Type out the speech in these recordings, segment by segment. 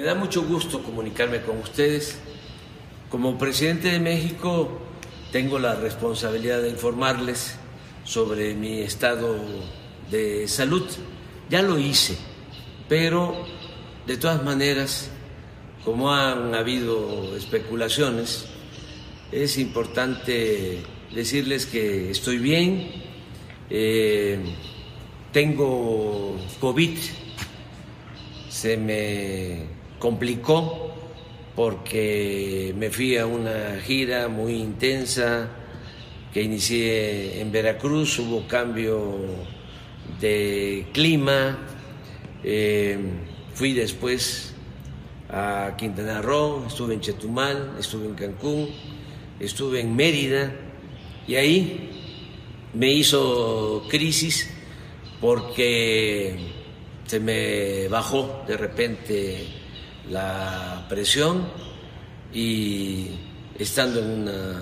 Me da mucho gusto comunicarme con ustedes. Como presidente de México tengo la responsabilidad de informarles sobre mi estado de salud. Ya lo hice, pero de todas maneras, como han habido especulaciones, es importante decirles que estoy bien, eh, tengo COVID, se me complicó porque me fui a una gira muy intensa que inicié en Veracruz, hubo cambio de clima, eh, fui después a Quintana Roo, estuve en Chetumal, estuve en Cancún, estuve en Mérida. Y ahí me hizo crisis porque se me bajó de repente la presión y estando en una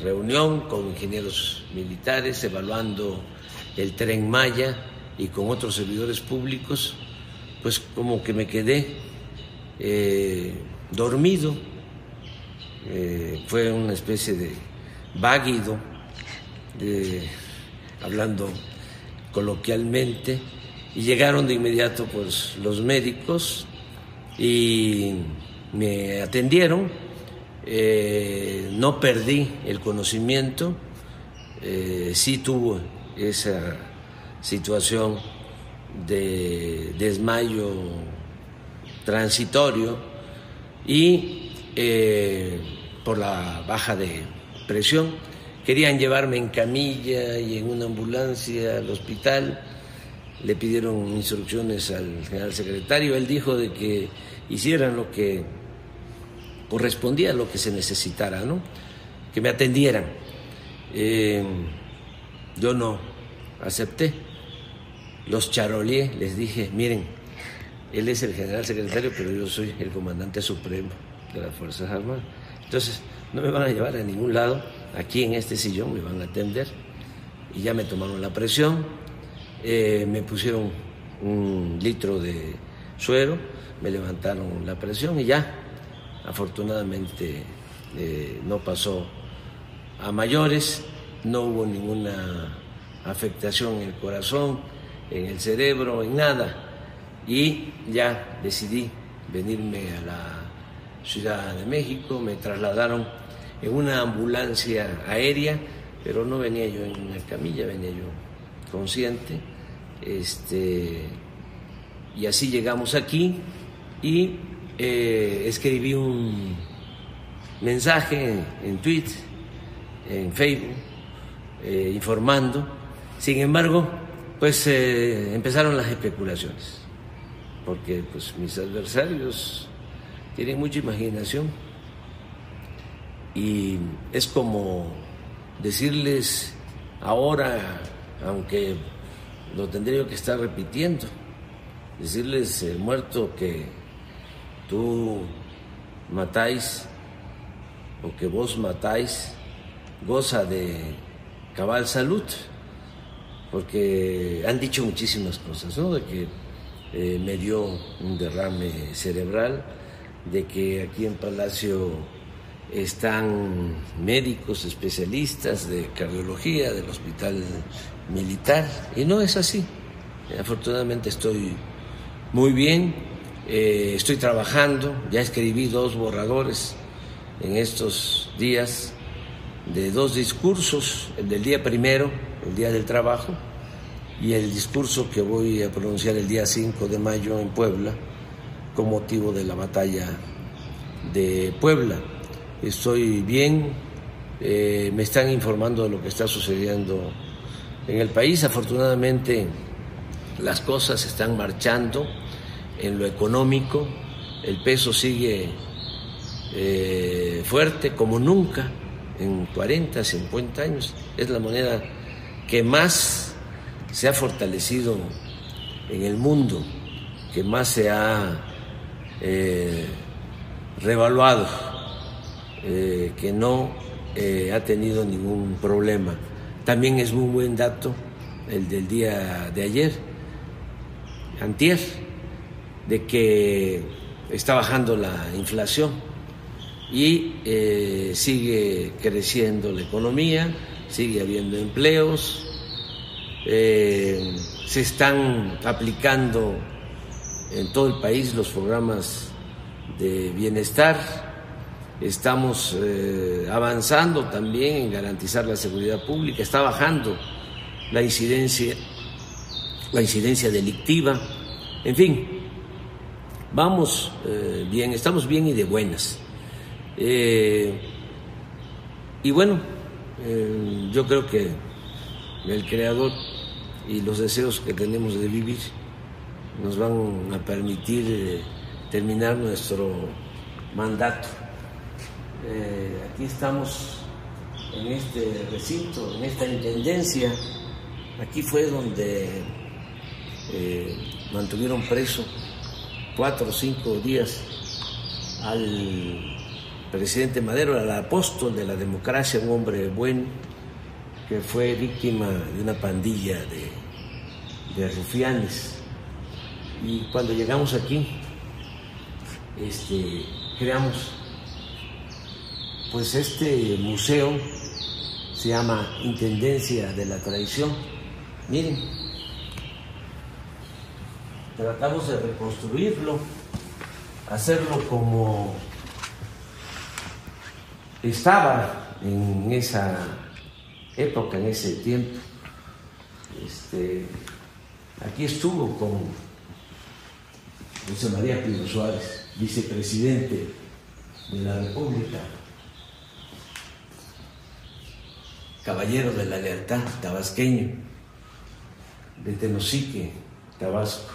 reunión con ingenieros militares evaluando el tren Maya y con otros servidores públicos, pues como que me quedé eh, dormido, eh, fue una especie de váguido, hablando coloquialmente, y llegaron de inmediato pues los médicos y me atendieron, eh, no perdí el conocimiento, eh, sí tuvo esa situación de desmayo transitorio y eh, por la baja de presión. Querían llevarme en camilla y en una ambulancia al hospital le pidieron instrucciones al general secretario, él dijo de que hicieran lo que correspondía a lo que se necesitara, ¿no? que me atendieran. Eh, yo no acepté. Los charolié, les dije, miren, él es el general secretario, pero yo soy el comandante supremo de las Fuerzas Armadas. Entonces, no me van a llevar a ningún lado, aquí en este sillón me van a atender. Y ya me tomaron la presión, eh, me pusieron un litro de suero, me levantaron la presión y ya, afortunadamente eh, no pasó a mayores, no hubo ninguna afectación en el corazón, en el cerebro, en nada. Y ya decidí venirme a la Ciudad de México, me trasladaron en una ambulancia aérea, pero no venía yo en una camilla, venía yo consciente. Este, y así llegamos aquí y eh, escribí un mensaje en, Twitter, en Facebook, eh, informando. Sin embargo, pues eh, empezaron las especulaciones, porque pues mis adversarios tienen mucha imaginación y es como decirles ahora aunque lo tendría que estar repitiendo, decirles el muerto que tú matáis o que vos matáis, goza de cabal salud, porque han dicho muchísimas cosas, ¿no? De que eh, me dio un derrame cerebral, de que aquí en Palacio están médicos especialistas de cardiología del hospital militar y no es así. Afortunadamente estoy muy bien, eh, estoy trabajando, ya escribí dos borradores en estos días de dos discursos, el del día primero, el día del trabajo, y el discurso que voy a pronunciar el día 5 de mayo en Puebla con motivo de la batalla de Puebla. Estoy bien, eh, me están informando de lo que está sucediendo en el país. Afortunadamente las cosas están marchando en lo económico, el peso sigue eh, fuerte como nunca en 40, 50 años. Es la moneda que más se ha fortalecido en el mundo, que más se ha eh, revaluado, eh, que no ha tenido ningún problema. También es muy buen dato el del día de ayer, antier, de que está bajando la inflación y eh, sigue creciendo la economía, sigue habiendo empleos, eh, se están aplicando en todo el país los programas de bienestar, estamos eh, avanzando también en garantizar la seguridad pública, está bajando la incidencia, la incidencia delictiva, en fin, vamos bien, estamos bien y de buenas. Eh, y bueno, eh, yo creo que el Creador y los deseos que tenemos de vivir nos van a permitir eh, terminar nuestro mandato. Aquí estamos en este recinto, en esta intendencia. Aquí fue donde mantuvieron preso cuatro o cinco días al presidente Madero el apóstol de la democracia, un hombre bueno que fue víctima de una pandilla de, rufianes. Y cuando llegamos aquí, este, creamos pues este museo se llama Intendencia de la Tradición. Miren, tratamos de reconstruirlo, hacerlo como estaba en esa época, en ese tiempo. Este, aquí estuvo con José María Pino Suárez, vicepresidente de la República, caballero de la lealtad, tabasqueño, de Tenosique, Tabasco.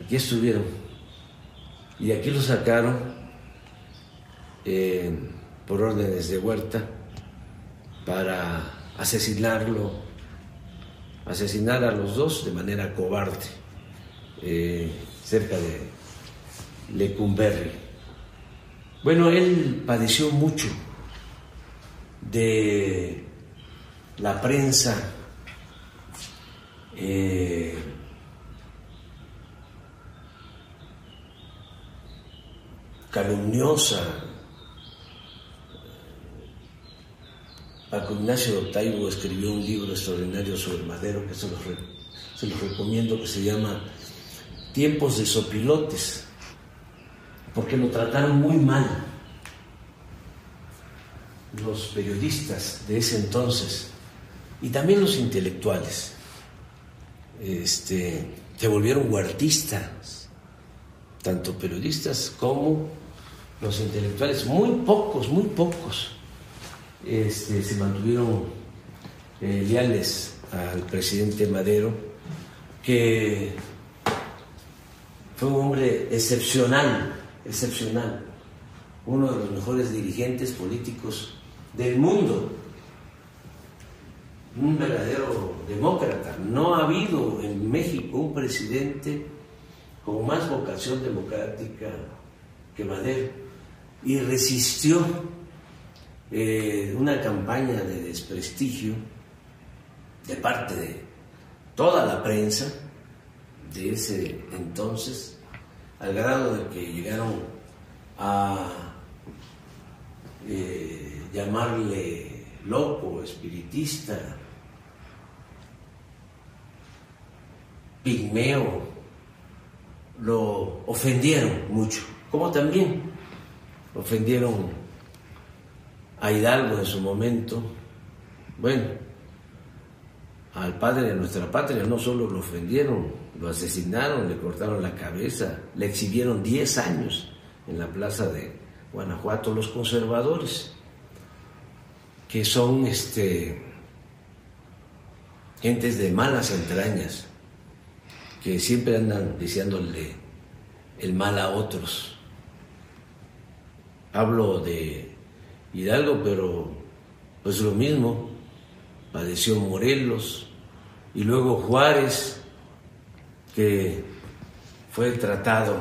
Aquí estuvieron. Y aquí lo sacaron por órdenes de Huerta para asesinarlo, asesinar a los dos de manera cobarde eh, cerca de Lecumberri. Bueno, él padeció mucho de la prensa eh, calumniosa, Paco Ignacio Taibo escribió un libro extraordinario sobre Madero que se los, recomiendo, que se llama Tiempos de Sopilotes, porque lo trataron muy mal los periodistas de ese entonces y también los intelectuales. Este, se volvieron huertistas, tanto periodistas como los intelectuales, muy pocos, muy pocos este, se mantuvieron eh, leales al presidente Madero, que fue un hombre excepcional, excepcional, uno de los mejores dirigentes políticos del mundo, un verdadero demócrata. No ha habido en México un presidente con más vocación democrática que Madero y resistió eh, una campaña de desprestigio de parte de toda la prensa de ese entonces, al grado de que llegaron a eh, llamarle loco, espiritista, pigmeo, lo ofendieron mucho, como también ofendieron a Hidalgo en su momento, bueno, al padre de nuestra patria no solo lo ofendieron, lo asesinaron, le cortaron la cabeza, le exhibieron 10 años en la plaza de Guanajuato los conservadores, que son este, gentes de malas entrañas, que siempre andan deseándole el mal a otros. Hablo de Hidalgo, pero pues lo mismo, padeció Morelos y luego Juárez, que fue tratado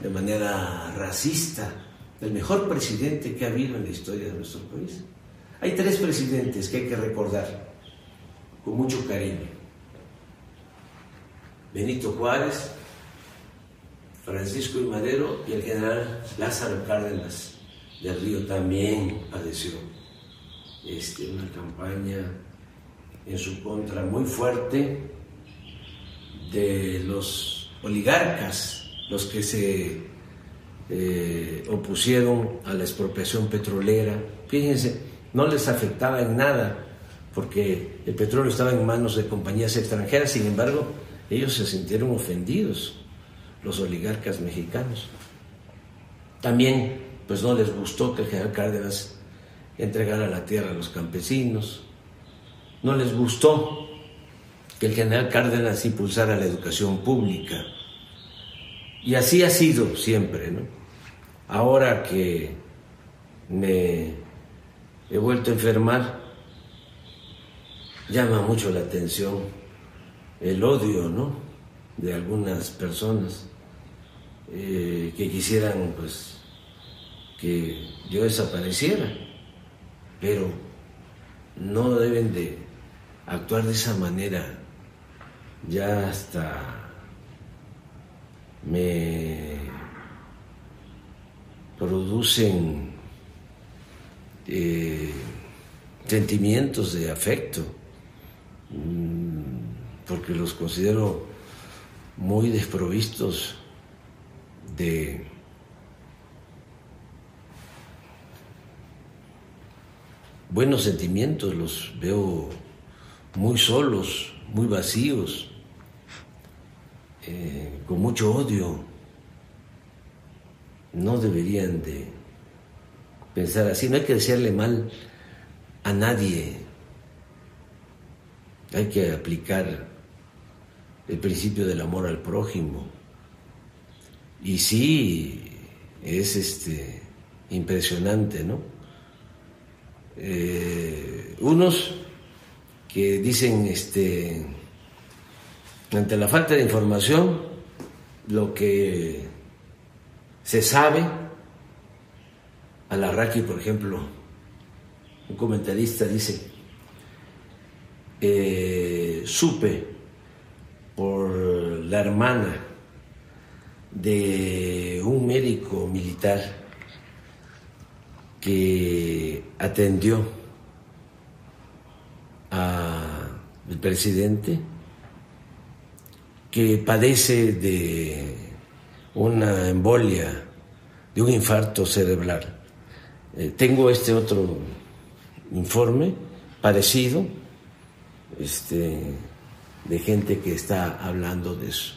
de manera racista, el mejor presidente que ha habido en la historia de nuestro país. Hay tres presidentes que hay que recordar con mucho cariño. Benito Juárez, Francisco y Madero y el general Lázaro Cárdenas del Río también padeció este, una campaña en su contra muy fuerte de los oligarcas, los que se eh, opusieron a la expropiación petrolera. Fíjense, no les afectaba en nada porque el petróleo estaba en manos de compañías extranjeras, sin embargo, ellos se sintieron ofendidos los oligarcas mexicanos. También, pues no les gustó que el general Cárdenas entregara la tierra a los campesinos. No les gustó que el general Cárdenas impulsara la educación pública. Y así ha sido siempre, ¿no? Ahora que me he vuelto a enfermar, llama mucho la atención el odio, ¿no? De algunas personas eh, que quisieran pues que yo desapareciera, pero no deben de actuar de esa manera. Ya hasta me producen eh, sentimientos de afecto, mm, porque los considero muy desprovistos de buenos sentimientos, los veo muy solos, muy vacíos, eh, con mucho odio. No deberían de pensar así, no hay que desearle mal a nadie, hay que aplicar el principio del amor al prójimo. Y sí, es este, impresionante, ¿no? Eh, unos que dicen, este, ante la falta de información, lo que se sabe, Alarraqui, por ejemplo, un comentarista dice, eh, supe por la hermana de un médico militar que atendió al presidente que padece de una embolia, de un infarto cerebral. Eh, tengo este otro informe parecido, este, de gente que está hablando de eso.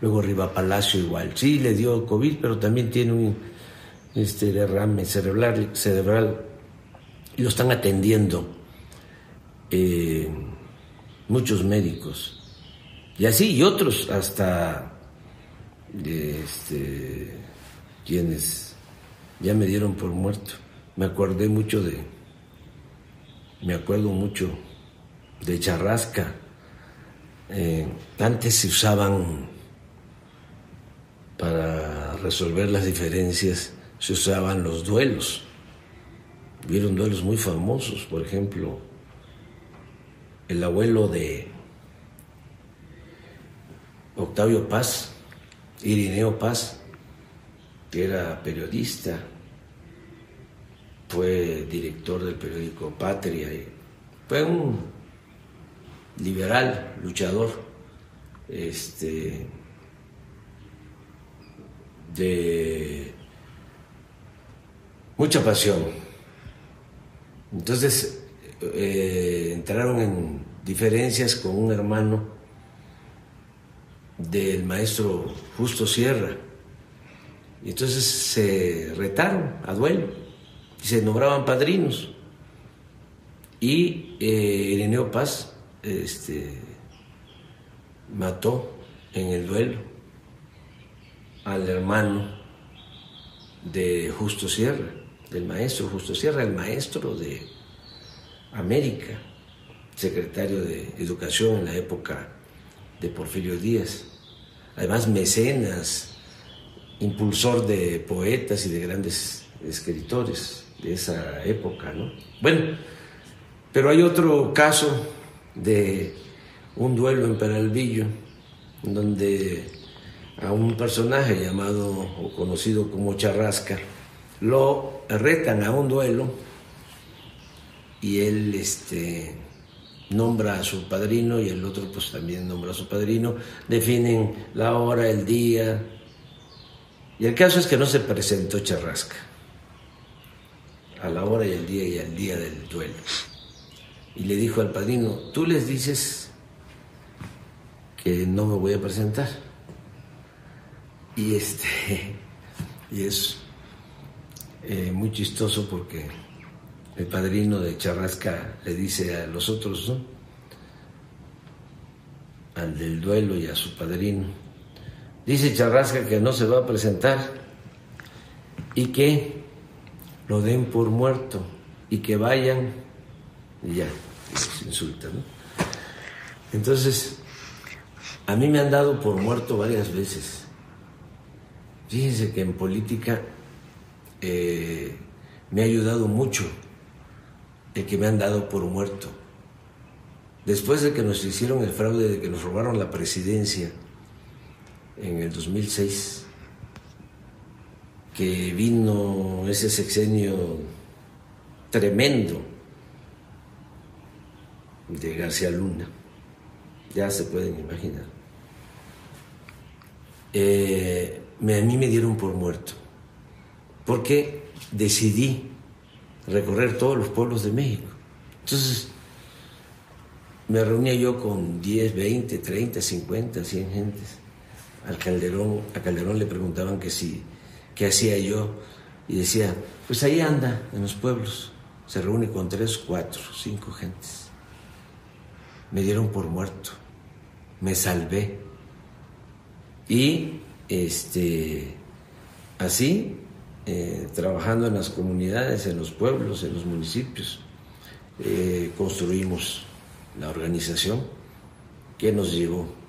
Luego Riva Palacio igual. Sí, le dio COVID, pero también tiene un este, derrame cerebral, cerebral y lo están atendiendo eh, muchos médicos. Y así, y otros hasta este, quienes ya me dieron por muerto. Me acordé mucho de, me acuerdo mucho de Charrasca. Eh, antes se usaban para resolver las diferencias se usaban los duelos. Vieron duelos muy famosos, por ejemplo, el abuelo de Octavio Paz, Irineo Paz, que era periodista, fue director del periódico Patria, fue un liberal, luchador, este, de mucha pasión. Entonces eh, entraron en diferencias con un hermano del maestro Justo Sierra. Y entonces se retaron a duelo y se nombraban padrinos. Y eh, Ireneo Paz este, mató en el duelo al hermano de Justo Sierra, del maestro Justo Sierra, el maestro de América, secretario de Educación en la época de Porfirio Díaz, además mecenas, impulsor de poetas y de grandes escritores de esa época, ¿no? Bueno, pero hay otro caso de un duelo en Peralvillo, donde a un personaje llamado o conocido como Charrasca, lo retan a un duelo y él este, nombra a su padrino y el otro pues también nombra a su padrino, definen la hora, el día, y el caso es que no se presentó Charrasca a la hora y el día y al día del duelo. Y le dijo al padrino, tú les dices que no me voy a presentar. Y este y es eh, muy chistoso porque el padrino de Charrasca le dice a los otros, ¿no? al del duelo y a su padrino, dice Charrasca que no se va a presentar y que lo den por muerto y que vayan y ya, se insultan. ¿no? Entonces, a mí me han dado por muerto varias veces. Fíjense que en política eh, me ha ayudado mucho el que me han dado por muerto. Después de que nos hicieron el fraude, de que nos robaron la presidencia en el 2006, que vino ese sexenio tremendo de García Luna, ya se pueden imaginar. Eh, a mí me dieron por muerto, porque decidí recorrer todos los pueblos de México. Entonces, me reunía yo con 10, 20, 30, 50, 100 gentes. Al Calderón, a Calderón le preguntaban que si, qué hacía yo, y decía, pues ahí anda, en los pueblos, se reúne con tres, cuatro, cinco gentes. Me dieron por muerto, me salvé. Y este, así eh, trabajando en las comunidades, en los pueblos, en los municipios. Eh, construimos la organización que nos llevó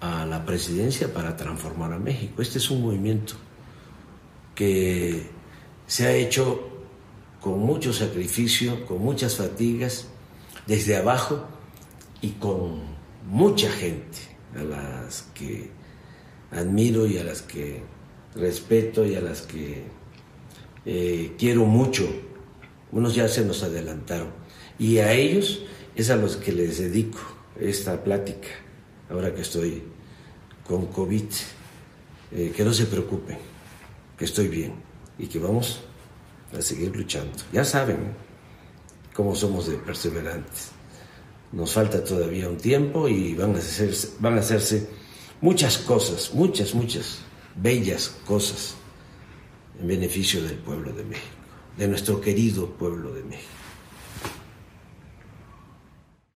a la presidencia para transformar a México. Este es un movimiento que se ha hecho con mucho sacrificio, con muchas fatigas, desde abajo y con mucha gente a las que admiro y a las que respeto y a las que eh, quiero mucho. Unos ya se nos adelantaron. Y a ellos es a los que les dedico esta plática, ahora que estoy con COVID. Eh, que no se preocupen, que estoy bien y que vamos a seguir luchando. Ya saben cómo somos de perseverantes. Nos falta todavía un tiempo y van a hacerse muchas cosas, muchas, muchas bellas cosas en beneficio del pueblo de México, de nuestro querido pueblo de México.